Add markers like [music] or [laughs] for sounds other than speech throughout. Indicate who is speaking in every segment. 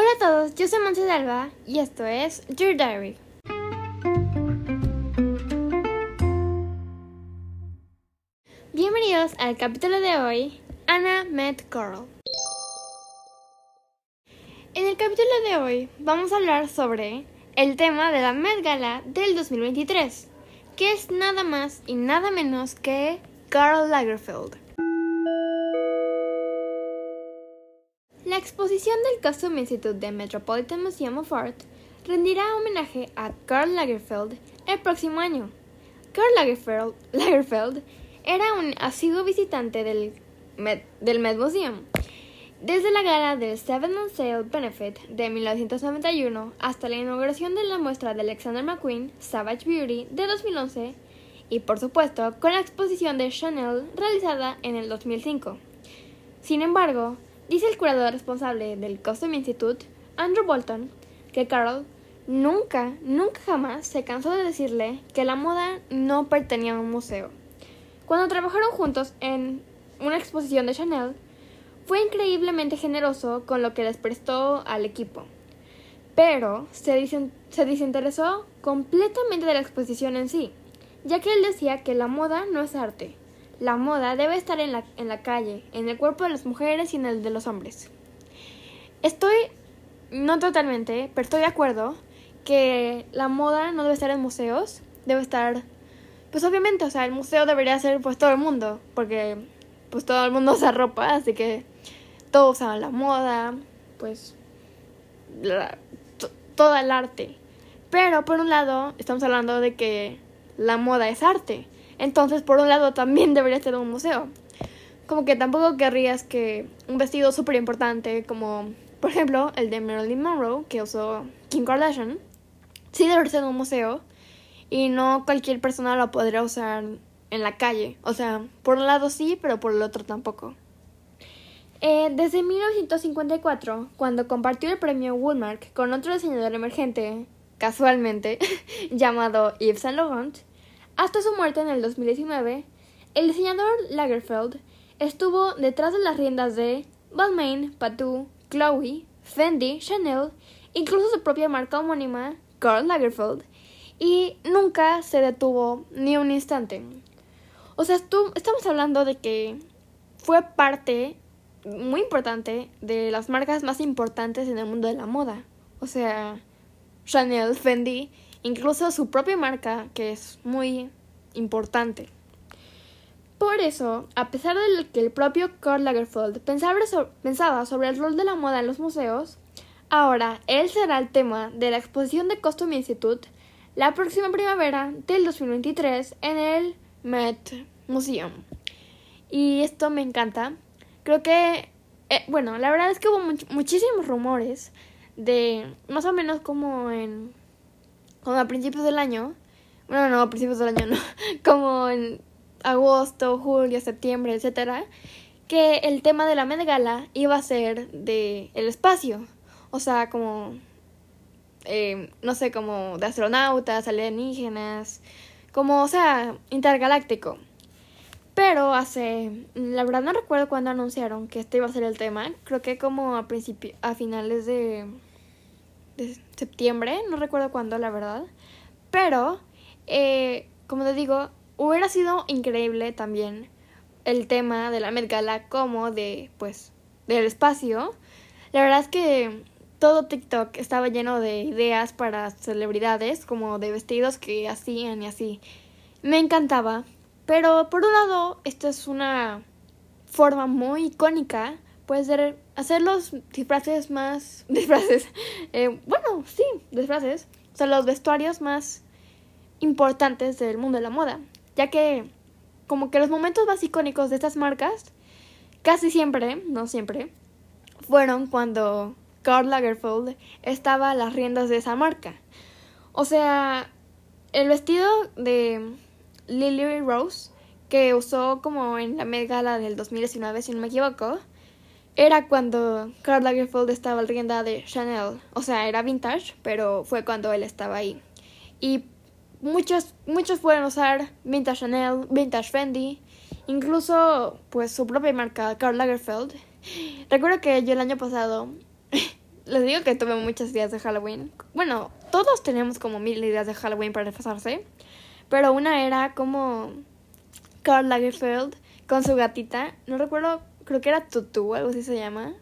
Speaker 1: Hola a todos, yo soy Monse Alba y esto es Your Diary. Bienvenidos al capítulo de hoy, Anna Met Carl. En el capítulo de hoy vamos a hablar sobre el tema de la Met Gala del 2023, que es nada más y nada menos que Karl Lagerfeld. La exposición del Costume Institute del Metropolitan Museum of Art rendirá homenaje a Karl Lagerfeld el próximo año. Karl Lagerfeld, Lagerfeld era un asiduo visitante del Met, del Met Museum. Desde la gala del Seven on Sale Benefit de 1991 hasta la inauguración de la muestra de Alexander McQueen Savage Beauty de 2011 y por supuesto con la exposición de Chanel realizada en el 2005. Sin embargo, dice el curador responsable del Costume Institute, Andrew Bolton, que Carol nunca, nunca jamás se cansó de decirle que la moda no pertenecía a un museo. Cuando trabajaron juntos en una exposición de Chanel, fue increíblemente generoso con lo que les prestó al equipo, pero se, se desinteresó completamente de la exposición en sí, ya que él decía que la moda no es arte, la moda debe estar en la, en la calle, en el cuerpo de las mujeres y en el de los hombres. Estoy, no totalmente, pero estoy de acuerdo que la moda no debe estar en museos, debe estar, pues obviamente, o sea, el museo debería ser pues todo el mundo, porque pues todo el mundo [laughs] usa ropa, así que todos usan la moda, pues todo el arte. Pero por un lado, estamos hablando de que la moda es arte. Entonces, por un lado, también [laughs] debería ser un museo. Como que tampoco querrías que un vestido súper importante, como por ejemplo el de Marilyn Monroe, que usó Kim Kardashian, sí debería ser un museo y no cualquier persona lo podría usar en la calle. O sea, por un lado sí, pero por el otro tampoco. Eh, desde 1954, cuando compartió el premio Woolmark con otro diseñador emergente, casualmente, [laughs] llamado Yves Saint Laurent, hasta su muerte en el 2019, el diseñador Lagerfeld estuvo detrás de las riendas de Balmain, Patou, Chloe, Fendi, Chanel, incluso su propia marca homónima, Karl Lagerfeld, y nunca se detuvo ni un instante. O sea, estamos hablando de que fue parte muy importante de las marcas más importantes en el mundo de la moda. O sea, Chanel, Fendi, incluso su propia marca, que es muy importante. Por eso, a pesar de que el propio Karl Lagerfeld pensaba sobre el rol de la moda en los museos, ahora él será el tema de la exposición de Costume Institute la próxima primavera del 2023 en el Met Museum. Y esto me encanta. Creo que, eh, bueno, la verdad es que hubo muchísimos rumores de más o menos como en, a principios del año, bueno, no, a principios del año [laughs] no, como en agosto, julio, septiembre, etcétera, que el tema de la Met Gala iba a ser de el espacio, o sea, como eh, no sé, como de astronautas, alienígenas, como, o sea, intergaláctico. Pero hace, la verdad no recuerdo cuándo anunciaron que este iba a ser el tema, creo que como a principio, a finales de, de septiembre, no recuerdo cuándo, la verdad. Pero, eh, como te digo, hubiera sido increíble también el tema de la Met Gala como de, pues, del espacio. La verdad es que todo TikTok estaba lleno de ideas para celebridades, como de vestidos que hacían y así. Me encantaba. Pero por un lado, esta es una forma muy icónica. Puede ser hacer los disfraces más. [laughs] disfraces. Eh, bueno, sí, disfraces. O sea, los vestuarios más importantes del mundo de la moda. Ya que, como que los momentos más icónicos de estas marcas, casi siempre, no siempre, fueron cuando Karl Lagerfeld estaba a las riendas de esa marca. O sea, el vestido de Lily Rose, que usó como en la Met Gala del 2019, si no me equivoco, era cuando Karl Lagerfeld estaba al rienda de Chanel. O sea, era vintage, pero fue cuando él estaba ahí. Y muchos, muchos pueden usar vintage Chanel, vintage Fendi, incluso pues su propia marca, Karl Lagerfeld. Recuerdo que yo el año pasado [laughs] les digo que tuve muchas ideas de Halloween. Bueno, todos tenemos como mil ideas de Halloween para pasarse. Pero una era como Karl Lagerfeld con su gatita. No recuerdo, creo que era Tutu, algo así se llama.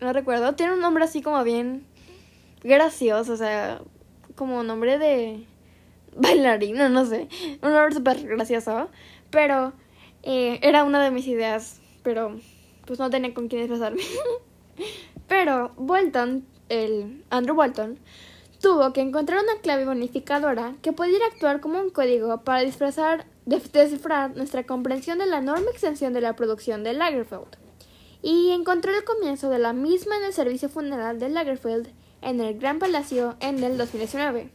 Speaker 1: No recuerdo. Tiene un nombre así como bien gracioso, o sea, como nombre de [laughs] bailarina, no sé. Un nombre súper gracioso. Pero eh, era una de mis ideas. Pero pues no tenía con quién expresarme. [laughs] pero Bolton, el Andrew Bolton, tuvo que encontrar una clave bonificadora que pudiera actuar como un código para disfrazar, descifrar nuestra comprensión de la enorme extensión de la producción de Lagerfeld. Y encontró el comienzo de la misma en el servicio funeral de Lagerfeld en el Gran Palacio en el 2019.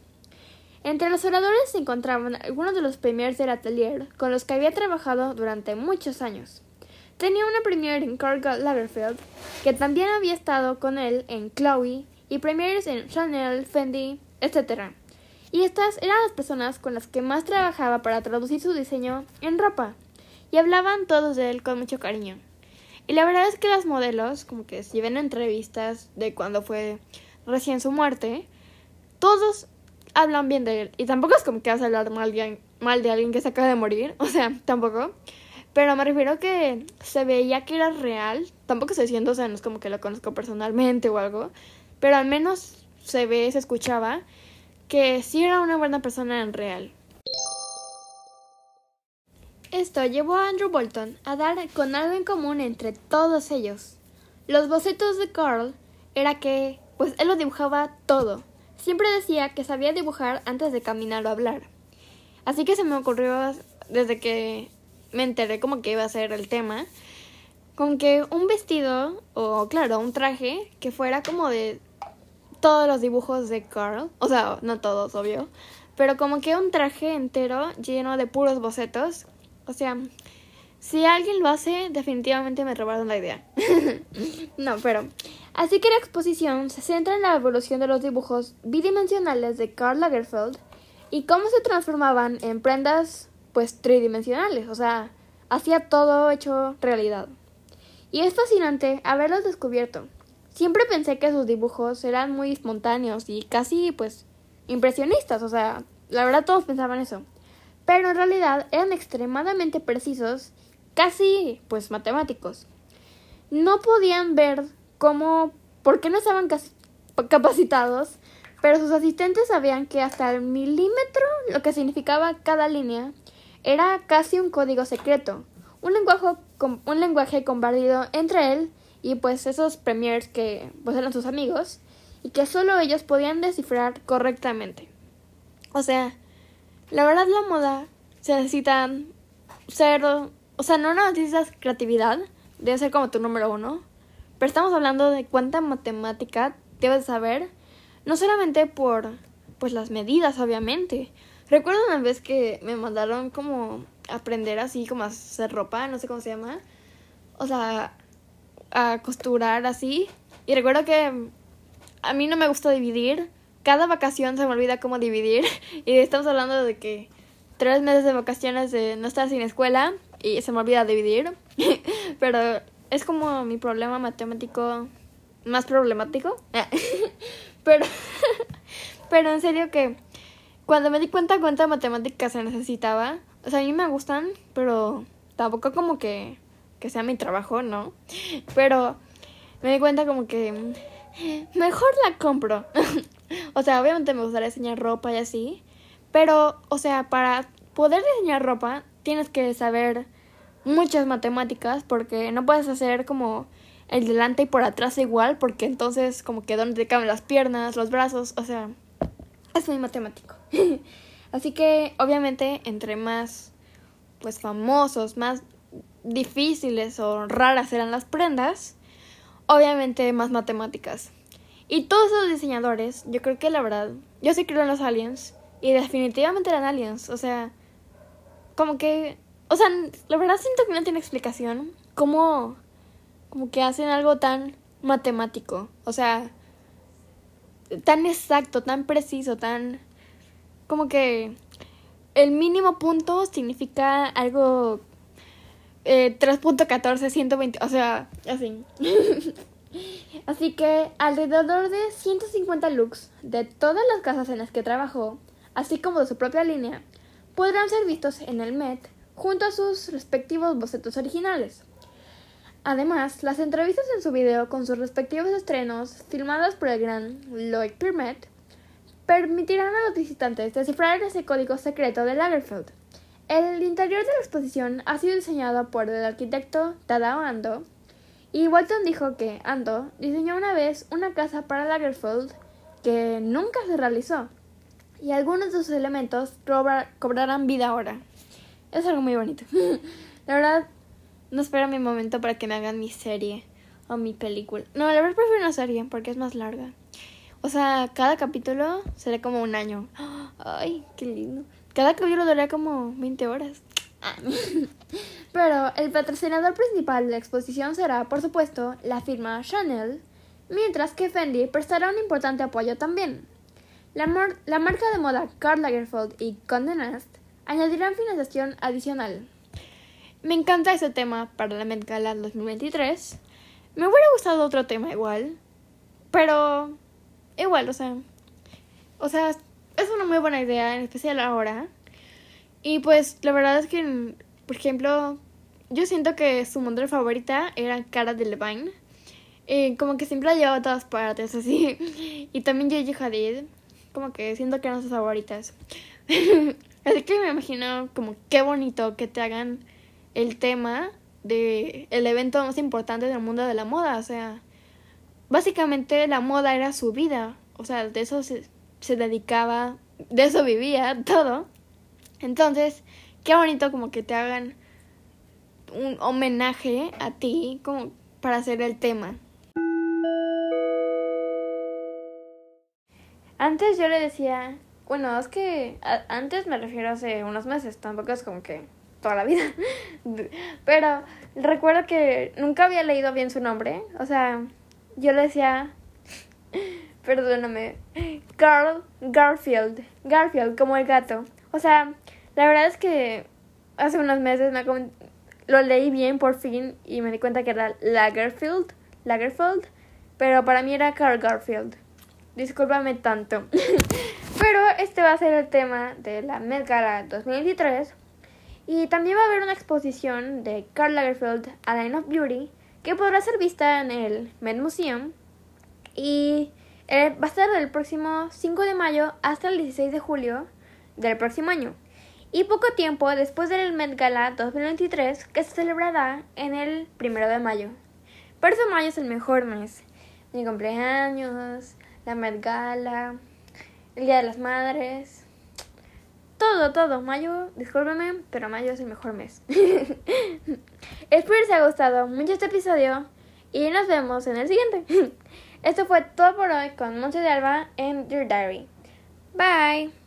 Speaker 1: Entre los oradores se encontraban algunos de los premiers del atelier con los que había trabajado durante muchos años. Tenía una premier en Karl Lagerfeld, que también había estado con él en Chloe y premiers en Chanel, Fendi, etc. Y estas eran las personas con las que más trabajaba para traducir su diseño en ropa. Y hablaban todos de él con mucho cariño. Y la verdad es que las modelos, como que si ven entrevistas de cuando fue recién su muerte, todos hablan bien de él. Y tampoco es como que vas a hablar mal de, mal de alguien que se acaba de morir. [laughs] O sea, tampoco. Pero me refiero que se veía que era real. Tampoco estoy diciendo, o sea, no es como que lo conozco personalmente o algo pero al menos se ve, se escuchaba que sí era una buena persona en real. Esto llevó a Andrew Bolton a dar con algo en común entre todos ellos. Los bocetos de Carl era que, pues él lo dibujaba todo. Siempre decía que sabía dibujar antes de caminar o hablar. Así que se me ocurrió desde que me enteré como que iba a ser el tema, con que un vestido o claro, un traje que fuera como de todos los dibujos de Carl. O sea, no todos, obvio. Pero como que un traje entero lleno de puros bocetos. O sea, si alguien lo hace, definitivamente me robaron la idea. [laughs] no, pero... Así que la exposición se centra en la evolución de los dibujos bidimensionales de Karl Lagerfeld y cómo se transformaban en prendas, pues, tridimensionales. O sea, hacía todo hecho realidad. Y es fascinante haberlos descubierto. Siempre pensé que sus dibujos eran muy espontáneos y casi, pues, impresionistas, o sea, la verdad todos pensaban eso. Pero en realidad eran extremadamente precisos, casi, pues, matemáticos. No podían ver cómo, por qué no estaban capacitados, pero sus asistentes sabían que hasta el milímetro, lo que significaba cada línea, era casi un código secreto, un lenguaje, un lenguaje compartido entre él y pues esos premiers que pues eran sus amigos y que solo ellos podían descifrar correctamente. O sea, la verdad la moda se necesita ser, o sea, no necesitas creatividad, debe ser como tu número uno, pero estamos hablando de cuánta matemática debes saber, no solamente por pues las medidas, obviamente. Recuerdo una vez que me mandaron como aprender así como a hacer ropa, no sé cómo se llama. O sea, a costurar así. Y recuerdo que a mí no me gusta dividir. Cada vacación se me olvida cómo dividir. [laughs] Y estamos hablando de que tres meses de vacaciones de no estar sin escuela y se me olvida dividir. [laughs] Pero es como mi problema matemático más problemático. [laughs] pero, pero en serio que cuando me di cuenta cuánta matemática se necesitaba, o sea, a mí me gustan, pero tampoco como que que sea mi trabajo, ¿no? Pero me di cuenta como que mejor la compro. [laughs] o sea, obviamente me gustaría diseñar ropa y así, pero, o sea, para poder diseñar ropa tienes que saber muchas matemáticas porque no puedes hacer como el delante y por atrás igual porque entonces como que donde te caben las piernas, los brazos, o sea, es muy matemático. [laughs] Así que obviamente entre más pues famosos, más difíciles o raras eran las prendas, obviamente más matemáticas. Y todos los diseñadores, yo creo que la verdad, yo sí creo en los aliens y definitivamente eran aliens, o sea, como que, o sea, la verdad siento que no tiene explicación cómo, como que hacen algo tan matemático, o sea, tan exacto, tan preciso, tan, como que el mínimo punto significa algo eh, 3.14, 120, o sea, así. [laughs] Así que alrededor de 150 looks de todas las casas en las que trabajó, así como de su propia línea, podrán ser vistos en el Met junto a sus respectivos bocetos originales. Además, las entrevistas en su video con sus respectivos estrenos, filmadas por el gran Lloyd Pirmet, permitirán a los visitantes descifrar ese código secreto de Lagerfeld. El interior de la exposición ha sido diseñado por el arquitecto Tadao Ando, y Walton dijo que Ando diseñó una vez una casa para Lagerfeld que nunca se realizó, y algunos de sus elementos cobrarán vida ahora. Es algo muy bonito. [laughs] la verdad, no espero mi momento para que me hagan mi serie o mi película. No, la verdad prefiero una serie porque es más larga. O sea, cada capítulo será como un año. [gasps] Ay, qué lindo. Cada capítulo duraría como 20 horas. [laughs] Pero el patrocinador principal de la exposición será, por supuesto, la firma Chanel, mientras que Fendi prestará un importante apoyo también. La, la marca de moda Karl Lagerfeld y Condé Nast añadirán financiación adicional. Me encanta ese tema para la Met Gala 2023. Me hubiera gustado otro tema igual, pero igual, o sea, o sea, es una muy buena idea, en especial ahora. Y pues la verdad es que, por ejemplo, yo siento que su modelo favorita era Cara de Levine. Eh, como que siempre la llevaba a todas partes, [laughs] así. Y también Gigi Hadid. Como que siento que eran sus favoritas. [laughs] así que me imagino como qué bonito que te hagan el tema de el evento más importante del mundo de la moda. O sea, básicamente la moda era su vida. O sea, de eso se, se dedicaba, de eso vivía todo. Entonces, qué bonito como que te hagan un homenaje a ti como para hacer el tema. Antes yo le decía, bueno, es que antes me refiero hace unos meses, tampoco es como que toda la vida. [laughs] Pero recuerdo que nunca había leído bien su nombre, o sea, yo le decía, perdóname, Carl Garfield, Garfield como el gato. O sea, la verdad es que hace unos meses me lo leí bien por fin y me di cuenta que era Lagerfield, Lagerfield, pero para mí era Carl Garfield. Discúlpame tanto. [laughs] pero este va a ser el tema de la Met Gala 2023 y también va a haber una exposición de Karl Lagerfeld a Line of Beauty que podrá ser vista en el Met Museum y eh, va a estar del próximo 5 de mayo hasta el 16 de julio del próximo año y poco tiempo después del Met Gala 2023 que se celebrará en el primero de mayo. Por eso mayo es el mejor mes. Mi cumpleaños, la Met Gala, el Día de las Madres. Todo, todo. Mayo, discúlpeme, pero mayo es el mejor mes. [laughs] Espero que les haya gustado mucho este episodio y nos vemos en el siguiente. [laughs] Esto fue todo por hoy con Monte de Alba en Dear Diary. Bye.